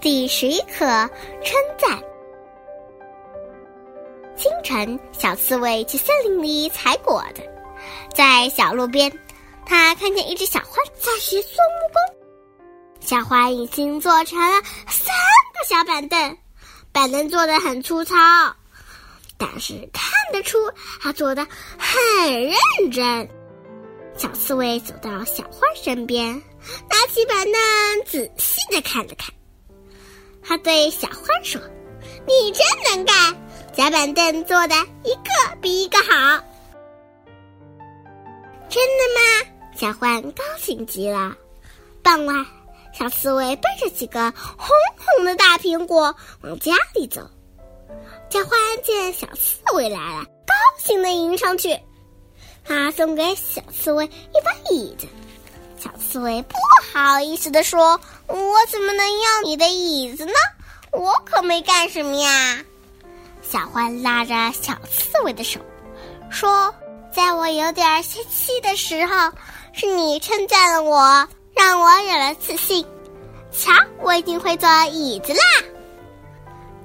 第十一课称赞。清晨，小刺猬去森林里采果子，在小路边，他看见一只小花在学做木工。小花已经做成了三个小板凳，板凳做的很粗糙，但是看得出他做的很认真。小刺猬走到小花身边，拿起板凳仔细的看了看。他对小獾说：“你真能干，小板凳做的一个比一个好。”真的吗？小欢高兴极了。傍晚，小刺猬背着几个红红的大苹果往家里走。小欢见小刺猬来了，高兴的迎上去。他送给小刺猬一把椅子。小刺猬不好意思地说：“我怎么能要你的椅子呢？我可没干什么呀。”小獾拉着小刺猬的手，说：“在我有点泄气的时候，是你称赞了我，让我有了自信。瞧，我已经会做椅子啦！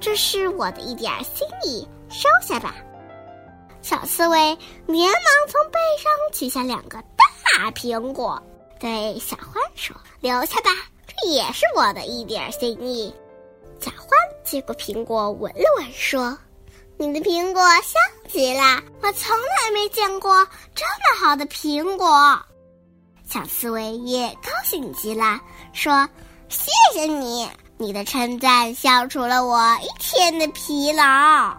这是我的一点心意，收下吧。”小刺猬连忙从背上取下两个大苹果。对小欢说：“留下吧，这也是我的一点心意。”小欢接过苹果，闻了闻，说：“你的苹果香极了，我从来没见过这么好的苹果。”小刺猬也高兴极了，说：“谢谢你，你的称赞消除了我一天的疲劳。”